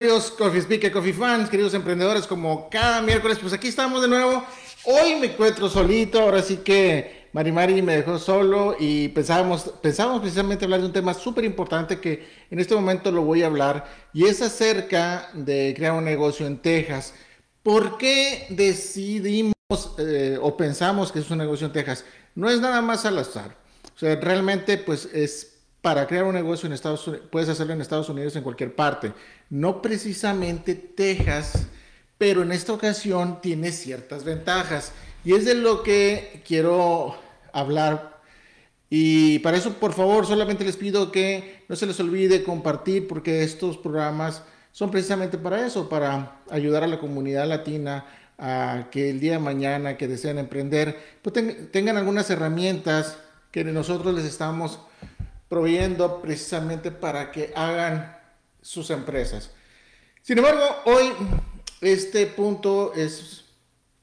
Queridos Coffee Speaker, Coffee Fans, queridos emprendedores, como cada miércoles, pues aquí estamos de nuevo. Hoy me encuentro solito, ahora sí que Mari Mari me dejó solo y pensábamos, pensábamos precisamente hablar de un tema súper importante que en este momento lo voy a hablar y es acerca de crear un negocio en Texas. ¿Por qué decidimos eh, o pensamos que es un negocio en Texas? No es nada más al azar. O sea, realmente pues es para crear un negocio en Estados Unidos, puedes hacerlo en Estados Unidos en cualquier parte. No precisamente Texas, pero en esta ocasión tiene ciertas ventajas. Y es de lo que quiero hablar. Y para eso, por favor, solamente les pido que no se les olvide compartir, porque estos programas son precisamente para eso, para ayudar a la comunidad latina a que el día de mañana que deseen emprender, pues tengan algunas herramientas que nosotros les estamos proveyendo precisamente para que hagan sus empresas. Sin embargo, hoy este punto es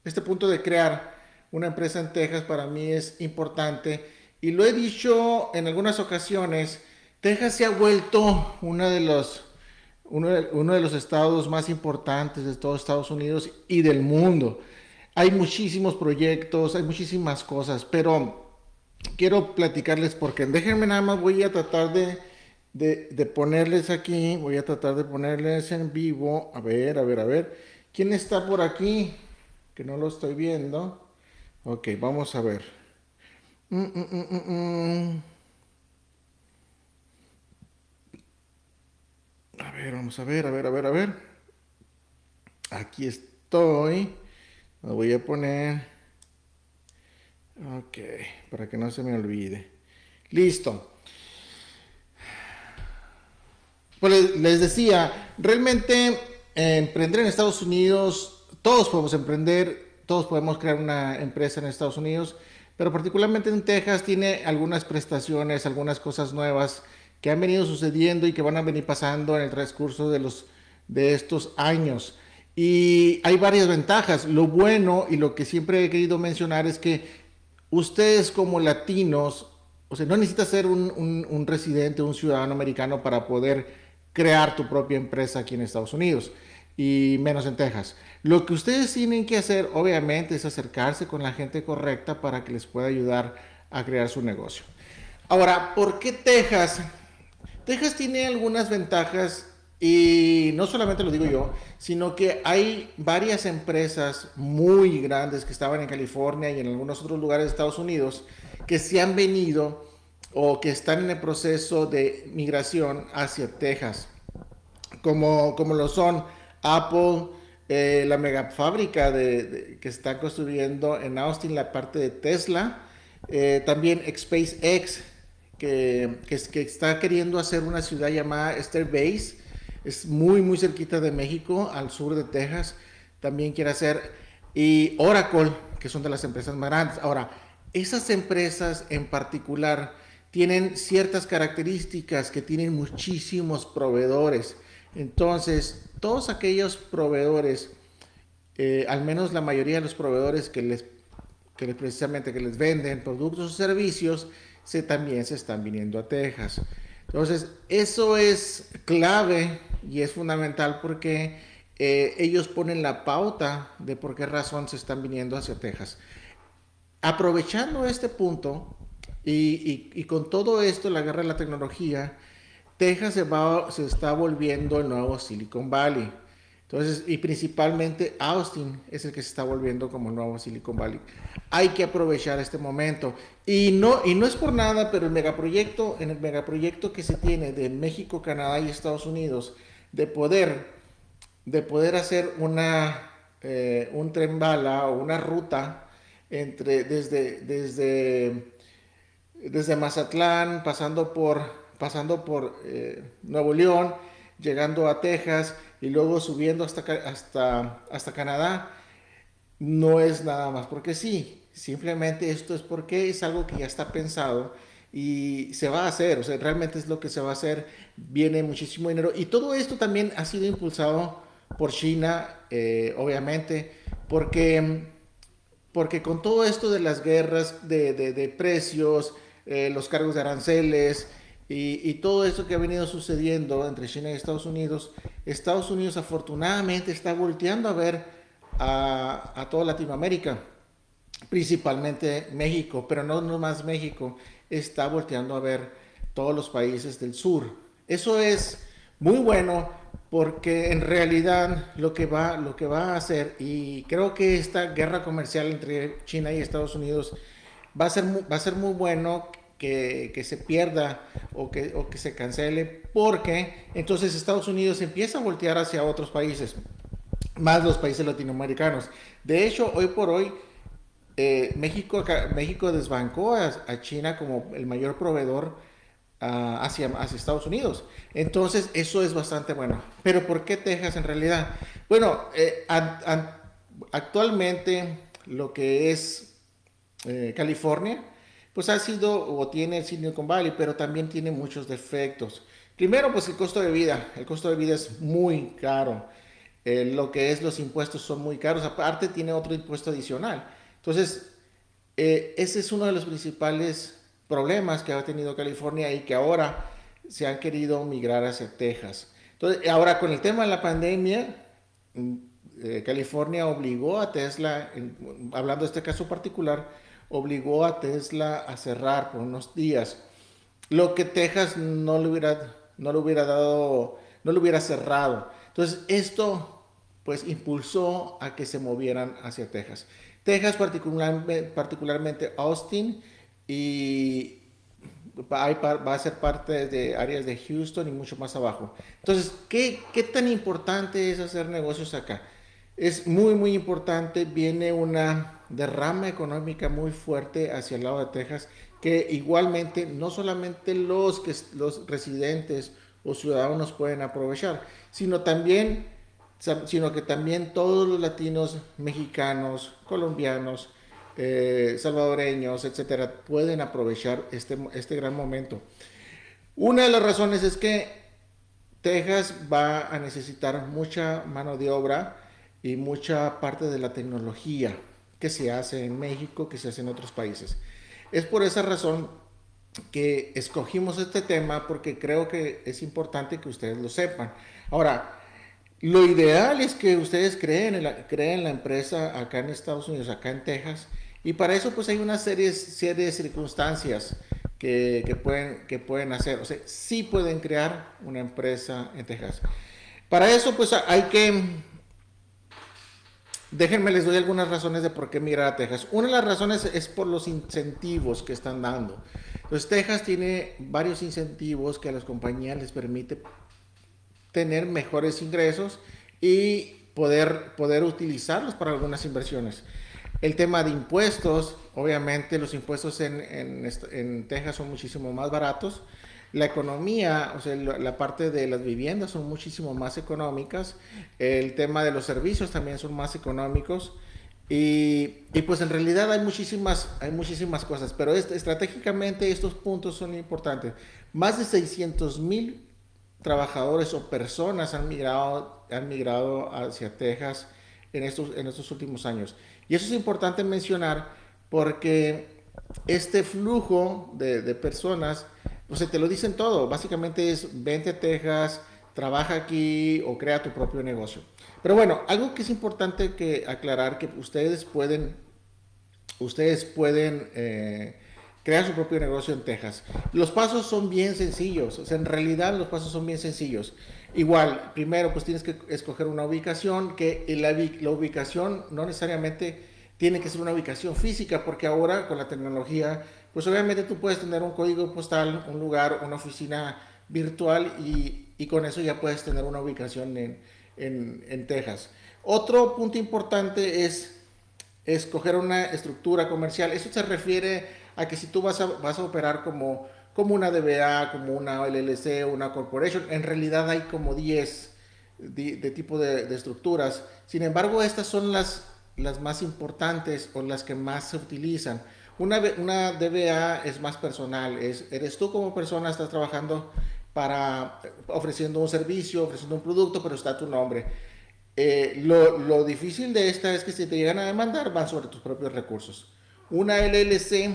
este punto de crear una empresa en Texas para mí es importante y lo he dicho en algunas ocasiones. Texas se ha vuelto uno de los uno de, uno de los estados más importantes de todos Estados Unidos y del mundo. Hay muchísimos proyectos, hay muchísimas cosas, pero quiero platicarles porque déjenme nada más, voy a tratar de, de, ponerles aquí, voy a tratar de ponerles en vivo, a ver, a ver, a ver, ¿quién está por aquí? Que no lo estoy viendo. Ok, vamos a ver. Mm, mm, mm, a ver, vamos a ver, a ver, a ver, a ver. Aquí estoy. Lo voy a poner. Ok, para que no se me olvide. Listo. Pues les decía, realmente emprender en Estados Unidos, todos podemos emprender, todos podemos crear una empresa en Estados Unidos, pero particularmente en Texas tiene algunas prestaciones, algunas cosas nuevas que han venido sucediendo y que van a venir pasando en el transcurso de, los, de estos años. Y hay varias ventajas. Lo bueno y lo que siempre he querido mencionar es que ustedes como latinos, o sea, no necesitas ser un, residente, un ciudadano americano para poder crear tu propia empresa aquí en Estados Unidos y menos en Texas. Lo que ustedes tienen que hacer, obviamente, es acercarse con la gente correcta para que les pueda ayudar a crear su negocio. Ahora, ¿por qué Texas? Texas tiene algunas ventajas y no solamente lo digo yo, sino que hay varias empresas muy grandes que estaban en California y en algunos otros lugares de Estados Unidos que se han venido o que están en el proceso de migración hacia Texas, como, como lo son Apple, eh, la mega fábrica de, que está construyendo en Austin la parte de Tesla, eh, también SpaceX, que, que, que, está queriendo hacer una ciudad llamada Base es muy, muy cerquita de México, al sur de Texas, también quiere hacer, y Oracle, que son de las empresas más grandes. Ahora, esas empresas en particular tienen ciertas características que tienen muchísimos proveedores. Entonces, todos aquellos proveedores, eh, al menos la mayoría de los proveedores que les, que les precisamente que les venden productos o servicios, se, también se están viniendo a Texas. Entonces, eso es clave y es fundamental porque eh, ellos ponen la pauta de por qué razón se están viniendo hacia Texas. Aprovechando este punto y, con todo esto, la guerra de la tecnología, Texas se, va, se está volviendo el nuevo Silicon Valley. Entonces, y principalmente Austin es el que se está volviendo como el nuevo Silicon Valley. Hay que aprovechar este momento. Y no, y no es por nada, pero el megaproyecto, en el megaproyecto que se tiene de México, Canadá y Estados Unidos, de poder, de poder hacer una, eh, un tren bala o una ruta entre, desde, desde, desde Mazatlán, pasando por, pasando por eh, Nuevo León, llegando a Texas y luego subiendo hasta, hasta, hasta Canadá, no es nada más porque sí, simplemente esto es porque es algo que ya está pensado y se va a hacer, o sea, realmente es lo que se va a hacer, viene muchísimo dinero y todo esto también ha sido impulsado por China, eh, obviamente, porque, porque con todo esto de las guerras de, de, precios, eh, los cargos de aranceles, y, todo eso que ha venido sucediendo entre China y Estados Unidos, Estados Unidos afortunadamente está volteando a ver a, a toda Latinoamérica, principalmente México, pero no más México, está volteando a ver todos los países del sur. Eso es muy bueno porque en realidad lo que va, lo que va a hacer, y creo que esta guerra comercial entre China y Estados Unidos va a ser, va a ser muy bueno que, se pierda o que, o que se cancele, porque entonces Estados Unidos empieza a voltear hacia otros países, más los países latinoamericanos. De hecho, hoy por hoy, eh, México, México desbancó a, China como el mayor proveedor uh, hacia, hacia Estados Unidos. Entonces, eso es bastante bueno. Pero ¿por qué Texas en realidad? Bueno, eh, actualmente lo que es eh, California, pues ha sido o tiene el Silicon Valley, pero también tiene muchos defectos. Primero, pues el costo de vida. El costo de vida es muy caro. Eh, lo que es los impuestos son muy caros. Aparte, tiene otro impuesto adicional. Entonces, eh, ese es uno de los principales problemas que ha tenido California y que ahora se han querido migrar hacia Texas. Entonces, ahora con el tema de la pandemia, mm, eh, California obligó a Tesla, hablando de este caso particular, obligó a Tesla a cerrar por unos días, lo que Texas no le hubiera, no le hubiera dado, no le hubiera cerrado. Entonces, esto pues impulsó a que se movieran hacia Texas. Texas, particularmente, particularmente Austin, y va a ser parte de áreas de Houston y mucho más abajo. Entonces, ¿qué, ¿qué tan importante es hacer negocios acá? Es muy, muy importante. Viene una derrama económica muy fuerte hacia el lado de Texas, que igualmente no solamente los, que, los residentes o ciudadanos pueden aprovechar, sino también sino que también todos los latinos, mexicanos, colombianos, eh, salvadoreños, etcétera, pueden aprovechar este, este gran momento. Una de las razones es que Texas va a necesitar mucha mano de obra y mucha parte de la tecnología que se hace en México, que se hace en otros países. Es por esa razón que escogimos este tema porque creo que es importante que ustedes lo sepan. Ahora, lo ideal es que ustedes creen en la, creen la empresa acá en Estados Unidos, acá en Texas, y para eso pues hay una serie, serie de circunstancias que, que, pueden, que pueden hacer. O sea, sí pueden crear una empresa en Texas. Para eso pues hay que Déjenme, les doy algunas razones de por qué migrar a Texas. Una de las razones es por los incentivos que están dando. Entonces, Texas tiene varios incentivos que a las compañías les permite tener mejores ingresos y poder, poder utilizarlos para algunas inversiones. El tema de impuestos, obviamente los impuestos en, en, en Texas son muchísimo más baratos la economía, o sea, la parte de las viviendas son muchísimo más económicas, el tema de los servicios también son más económicos y, y pues en realidad hay muchísimas, hay muchísimas cosas, pero estratégicamente estos puntos son importantes. Más de 600 mil trabajadores o personas han migrado, han migrado hacia Texas en estos, en estos últimos años. Y eso es importante mencionar porque este flujo de, de personas o sea, te lo dicen todo. Básicamente es vente a Texas, trabaja aquí o crea tu propio negocio. Pero bueno, algo que es importante que aclarar que ustedes pueden, ustedes pueden eh, crear su propio negocio en Texas. Los pasos son bien sencillos. O sea, en realidad los pasos son bien sencillos. Igual, primero pues tienes que escoger una ubicación, que la, la ubicación no necesariamente tiene que ser una ubicación física, porque ahora con la tecnología pues obviamente tú puedes tener un código postal, un lugar, una oficina virtual y, con eso ya puedes tener una ubicación en, Texas. Otro punto importante es escoger una estructura comercial. Eso se refiere a que si tú vas a, operar como, como una DBA, como una LLC, una corporation, en realidad hay como 10 de, de tipo de, de, estructuras. Sin embargo, estas son las, las más importantes o las que más se utilizan. Una, una DBA es más personal, es, eres tú como persona, estás trabajando para ofreciendo un servicio, ofreciendo un producto, pero está tu nombre. Eh, lo, lo, difícil de esta es que si te llegan a demandar, van sobre tus propios recursos. Una LLC,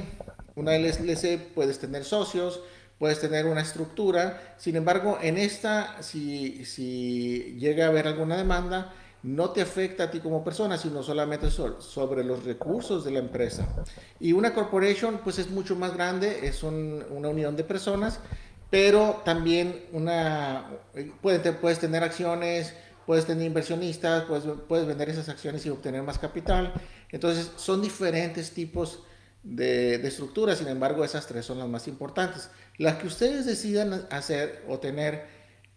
una LLC puedes tener socios, puedes tener una estructura. Sin embargo, en esta, si, si llega a haber alguna demanda, no te afecta a ti como persona, sino solamente sobre los recursos de la empresa. Y una corporation, pues es mucho más grande, es una unión de personas, pero también una, puedes, puedes tener acciones, puedes tener inversionistas, puedes, puedes vender esas acciones y obtener más capital. Entonces, son diferentes tipos de, de estructuras, sin embargo, esas tres son las más importantes. Las que ustedes decidan hacer o tener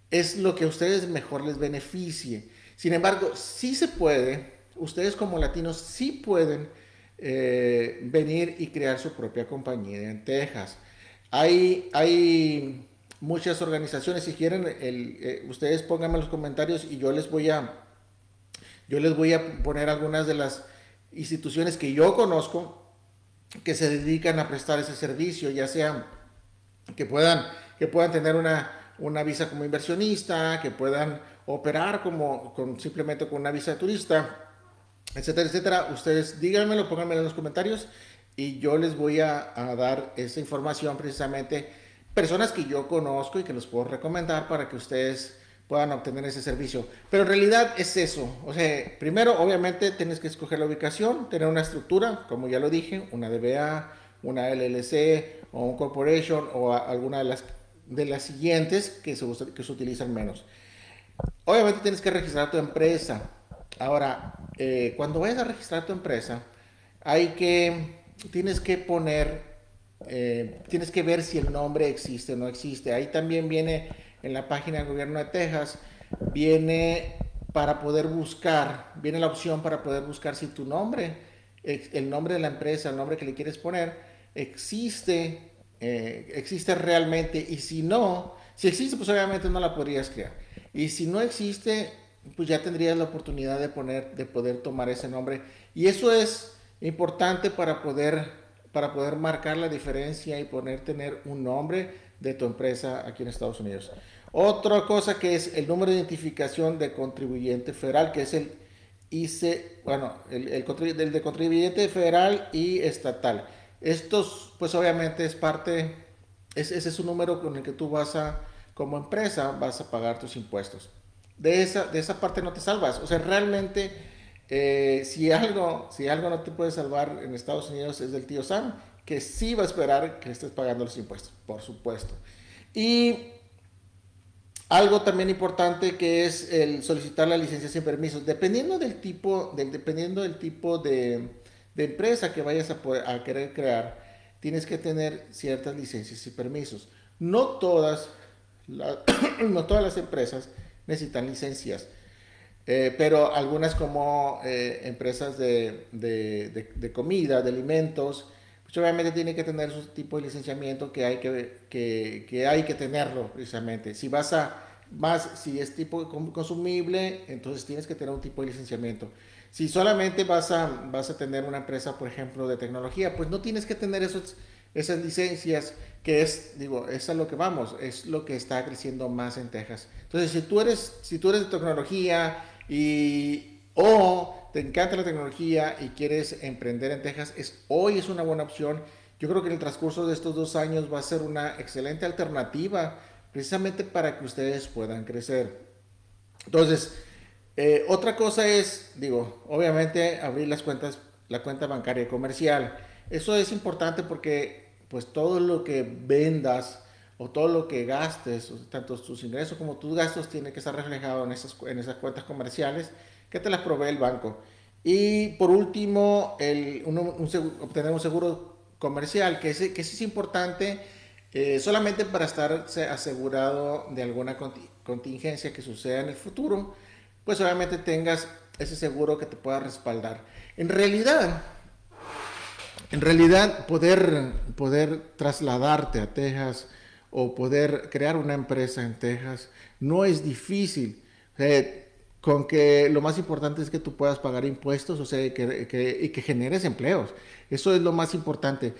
es lo que a ustedes mejor les beneficie. Sin embargo, sí se puede, ustedes como latinos sí pueden eh, venir y crear su propia compañía en Texas. Hay, hay muchas organizaciones, si quieren, eh, ustedes pónganme los comentarios y yo les voy a, yo les voy a poner algunas de las instituciones que yo conozco que se dedican a prestar ese servicio, ya sea que puedan, que puedan tener una, una visa como inversionista, que puedan operar como con, simplemente con una visa de turista, etcétera, etcétera. Ustedes díganmelo, pónganmelo en los comentarios y yo les voy a, dar esa información precisamente. Personas que yo conozco y que los puedo recomendar para que ustedes puedan obtener ese servicio. Pero en realidad es eso. O sea, primero, obviamente, tienes que escoger la ubicación, tener una estructura, como ya lo dije, una DBA, una LLC o un corporation o alguna de las, de las siguientes que se, que se utilizan menos. Obviamente tienes que registrar tu empresa. Ahora, eh, cuando vayas a registrar tu empresa, hay que, tienes que poner, eh, tienes que ver si el nombre existe o no existe. Ahí también viene en la página del gobierno de Texas, viene para poder buscar, viene la opción para poder buscar si tu nombre, el nombre de la empresa, el nombre que le quieres poner, existe, eh, existe realmente y si no, si existe, pues obviamente no la podrías crear. Y si no existe, pues ya tendrías la oportunidad de, poner, de poder tomar ese nombre. Y eso es importante para poder, para poder marcar la diferencia y poder tener un nombre de tu empresa aquí en Estados Unidos. Otra cosa que es el número de identificación de contribuyente federal, que es el IC, bueno, el, el, de contribuyente federal y estatal. Estos, pues obviamente es parte, ese es un número con el que tú vas a como empresa vas a pagar tus impuestos. De esa, de esa parte no te salvas. O sea, realmente, eh, si, algo, si algo no te puede salvar en Estados Unidos es del tío Sam, que sí va a esperar que estés pagando los impuestos, por supuesto. Y algo también importante que es el solicitar la licencia sin permisos. Dependiendo del tipo, dependiendo del tipo de, empresa que vayas a querer crear, tienes que tener ciertas licencias y permisos. No todas no todas las empresas necesitan licencias, eh, pero algunas como eh, empresas de, de, comida, de alimentos, pues obviamente tienen que tener su tipo de licenciamiento que hay que, que, que, hay que tenerlo precisamente. Si vas a más, si es tipo consumible, entonces tienes que tener un tipo de licenciamiento. Si solamente vas a, vas a tener una empresa, por ejemplo, de tecnología, pues no tienes que tener esos, esas licencias que es, digo, es a lo que vamos, es lo que está creciendo más en Texas. Entonces, si tú eres, si tú eres de tecnología y o te encanta la tecnología y quieres emprender en Texas, es, hoy es una buena opción. Yo creo que en el transcurso de estos dos años va a ser una excelente alternativa precisamente para que ustedes puedan crecer. Entonces, eh, otra cosa es, digo, obviamente abrir las cuentas, la cuenta bancaria comercial. Eso es importante porque pues todo lo que vendas o todo lo que gastes, tanto tus ingresos como tus gastos, tiene que estar reflejado en esas, en esas cuentas comerciales que te las provee el banco. Y por último, el, obtener un seguro comercial, que, que es importante eh, solamente para estar asegurado de alguna contingencia que suceda en el futuro, pues obviamente tengas ese seguro que te pueda respaldar. En realidad, en realidad poder, poder trasladarte a Texas o poder crear una empresa en Texas no es difícil. con que lo más importante es que tú puedas pagar impuestos, o sea, que, y que generes empleos. Eso es lo más importante.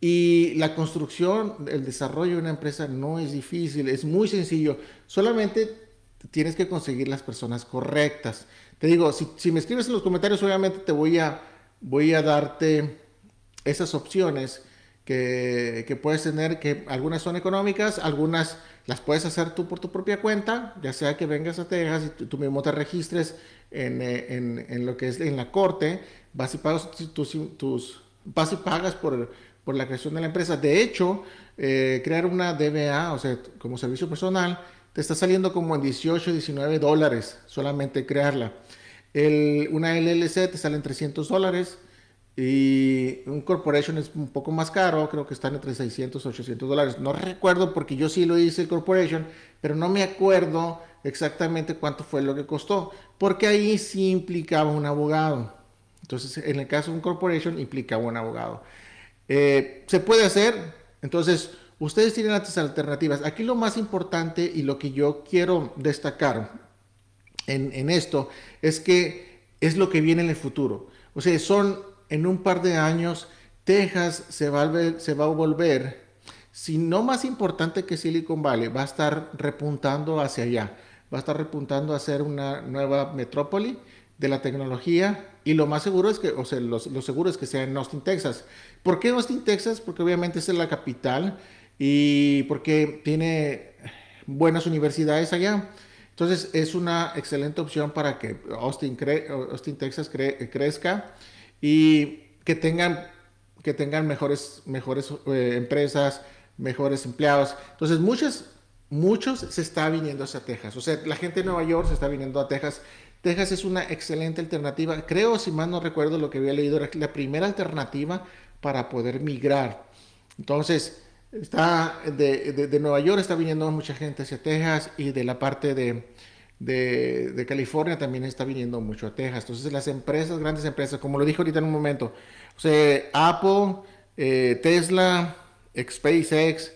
Y la construcción, el desarrollo de una empresa no es difícil, es muy sencillo. Solamente tienes que conseguir las personas correctas. Te digo, si, si me escribes en los comentarios, obviamente te voy a, voy a darte esas opciones que, que, puedes tener, que algunas son económicas, algunas las puedes hacer tú por tu propia cuenta, ya sea que vengas a Texas y tú, mismo te registres en, eh, en, en, lo que es en la corte, vas y pagas tus, tus vas y pagas por, por la creación de la empresa. De hecho, eh, crear una DBA, o sea, como servicio personal, te está saliendo como en 18, 19 dólares solamente crearla. Una LLC te sale en 300 dólares y un corporation es un poco más caro, creo que están entre 600 y 800 dólares. No recuerdo porque yo sí lo hice el corporation, pero no me acuerdo exactamente cuánto fue lo que costó, porque ahí sí implicaba un abogado. Entonces, en el caso de un corporation implicaba un abogado. Eh, se puede hacer, entonces ustedes tienen las alternativas. Aquí lo más importante y lo que yo quiero destacar en, en esto es que es lo que viene en el futuro. O sea, son en un par de años Texas se va, a se va a volver, si no más importante que Silicon Valley, va a estar repuntando hacia allá, va a estar repuntando a ser una nueva metrópoli de la tecnología y lo más seguro es que, o sea, lo, seguro es que sea en Austin, Texas. ¿Por qué Austin, Texas? Porque obviamente es la capital y porque tiene buenas universidades allá. Entonces es una excelente opción para que Austin, Austin Texas crezca y que tengan, que tengan mejores, mejores eh, empresas, mejores empleados. Entonces, muchos, muchos se está viniendo hacia Texas. O sea, la gente de Nueva York se está viniendo a Texas. Texas es una excelente alternativa. Creo, si mal no recuerdo lo que había leído, era la primera alternativa para poder migrar. Entonces, está de, de Nueva York está viniendo mucha gente hacia Texas y de la parte de, de, California también está viniendo mucho a Texas. Entonces las empresas, grandes empresas, como lo dije ahorita en un momento, o Apple, eh, Tesla, SpaceX,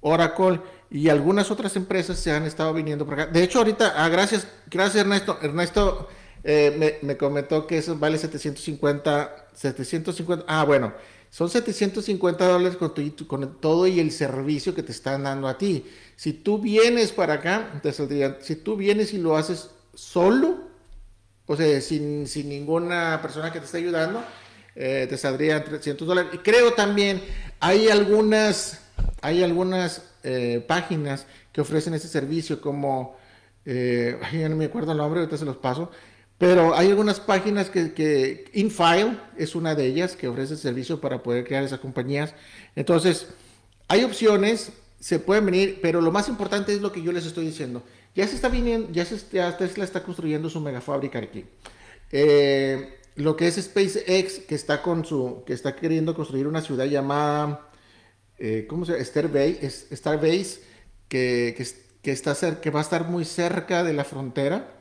Oracle y algunas otras empresas se han estado viniendo por acá. De hecho, ahorita, ah, gracias, gracias Ernesto. Ernesto eh, me, me, comentó que eso vale 750, 750, ah, bueno, son 750 dólares con, todo y el servicio que te están dando a ti. Si tú vienes para acá, te saldría, si tú vienes y lo haces solo, o sea, sin, sin ninguna persona que te esté ayudando, eh, te saldrían 300 dólares. Y creo también, hay algunas, hay algunas eh, páginas que ofrecen ese servicio como, eh, ay, no me acuerdo el nombre, ahorita se los paso, pero hay algunas páginas que, que, InFile es una de ellas que ofrece servicio para poder crear esas compañías. Entonces, hay opciones, se pueden venir, pero lo más importante es lo que yo les estoy diciendo. Ya se está viniendo, ya, se, ya Tesla está construyendo su megafábrica aquí. Eh, lo que es SpaceX, que está con su, que está queriendo construir una ciudad llamada, eh, ¿cómo se llama? Starbase, Starbase que, que, que, está que va a estar muy cerca de la frontera.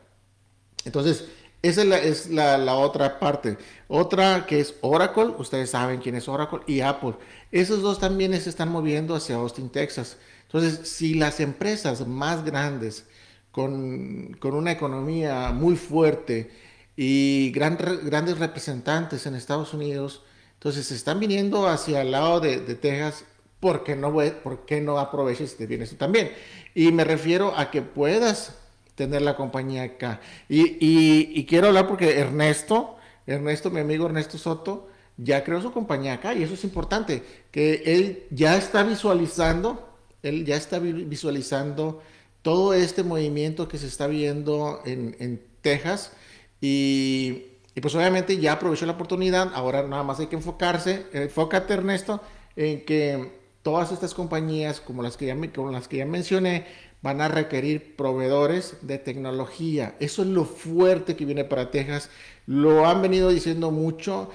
Entonces, esa es, la, otra parte. Otra que es Oracle, ustedes saben quién es Oracle, y Apple. Esos dos también se están moviendo hacia Austin, Texas. Entonces, si las empresas más grandes, con, una economía muy fuerte y grandes representantes en Estados Unidos, entonces se están viniendo hacia el lado de, Texas, ¿por qué no, por no aproveches y te vienes también? Y me refiero a que puedas tener la compañía acá. Y, quiero hablar porque Ernesto, Ernesto, mi amigo Ernesto Soto, ya creó su compañía acá y eso es importante, que él ya está visualizando, él ya está visualizando todo este movimiento que se está viendo en, Texas y, pues obviamente ya aprovechó la oportunidad, ahora nada más hay que enfocarse, enfócate Ernesto, en que todas estas compañías como las que ya, como las que ya mencioné, van a requerir proveedores de tecnología. Eso es lo fuerte que viene para Texas. Lo han venido diciendo mucho,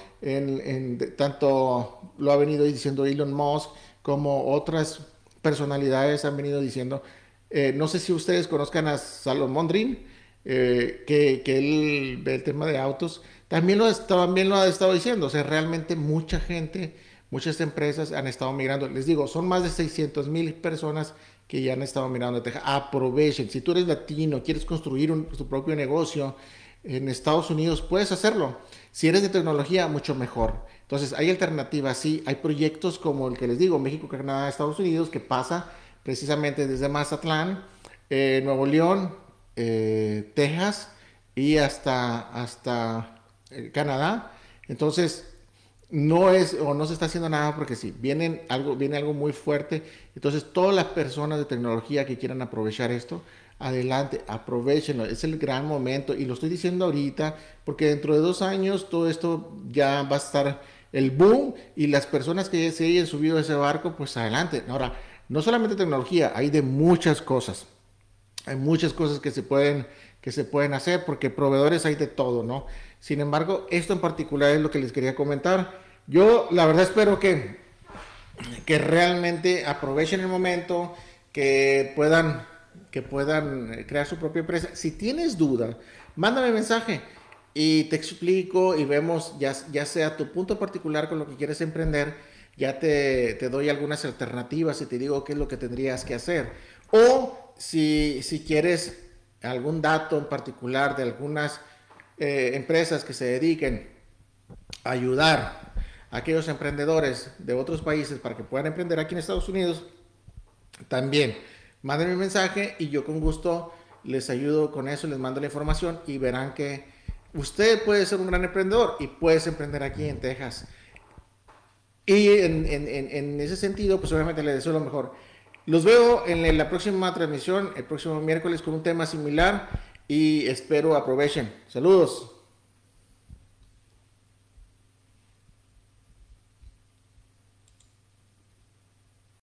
tanto lo ha venido diciendo Elon Musk como otras personalidades han venido diciendo. Eh, no sé si ustedes conozcan a Salomón Dream, eh, que, que, él ve el tema de autos. También lo, también lo ha estado diciendo. O sea, realmente mucha gente, muchas empresas han estado migrando. Les digo, son más de 600 mil personas que ya han estado mirando Texas. Aprovechen. Si tú eres latino, quieres construir tu propio negocio en Estados Unidos, puedes hacerlo. Si eres de tecnología, mucho mejor. Entonces, hay alternativas, sí. Hay proyectos como el que les digo, México, Canadá, Estados Unidos, que pasa precisamente desde Mazatlán, eh, Nuevo León, eh, Texas y hasta, hasta eh, Canadá. Entonces, no es o no se está haciendo nada porque sí, viene algo, viene algo muy fuerte. Entonces, todas las personas de tecnología que quieran aprovechar esto, adelante, aprovechenlo. Es el gran momento y lo estoy diciendo ahorita porque dentro de dos años todo esto ya va a estar el boom y las personas que se hayan subido a ese barco, pues adelante. Ahora, no solamente tecnología, hay de muchas cosas. Hay muchas cosas que se pueden que se pueden hacer porque proveedores hay de todo, ¿no? Sin embargo, esto en particular es lo que les quería comentar. Yo la verdad espero que que realmente aprovechen el momento, que puedan que puedan crear su propia empresa. Si tienes duda, mándame mensaje y te explico y vemos ya, ya sea tu punto particular con lo que quieres emprender, ya te, te, doy algunas alternativas y te digo qué es lo que tendrías que hacer. O si, si quieres algún dato en particular de algunas eh, empresas que se dediquen a ayudar a aquellos emprendedores de otros países para que puedan emprender aquí en Estados Unidos, también mándenme un mensaje y yo con gusto les ayudo con eso, les mando la información y verán que usted puede ser un gran emprendedor y puedes emprender aquí en Texas. Y en, en, en ese sentido, pues obviamente les deseo lo mejor. Los veo en la próxima transmisión, el próximo miércoles, con un tema similar y espero aprovechen. Saludos.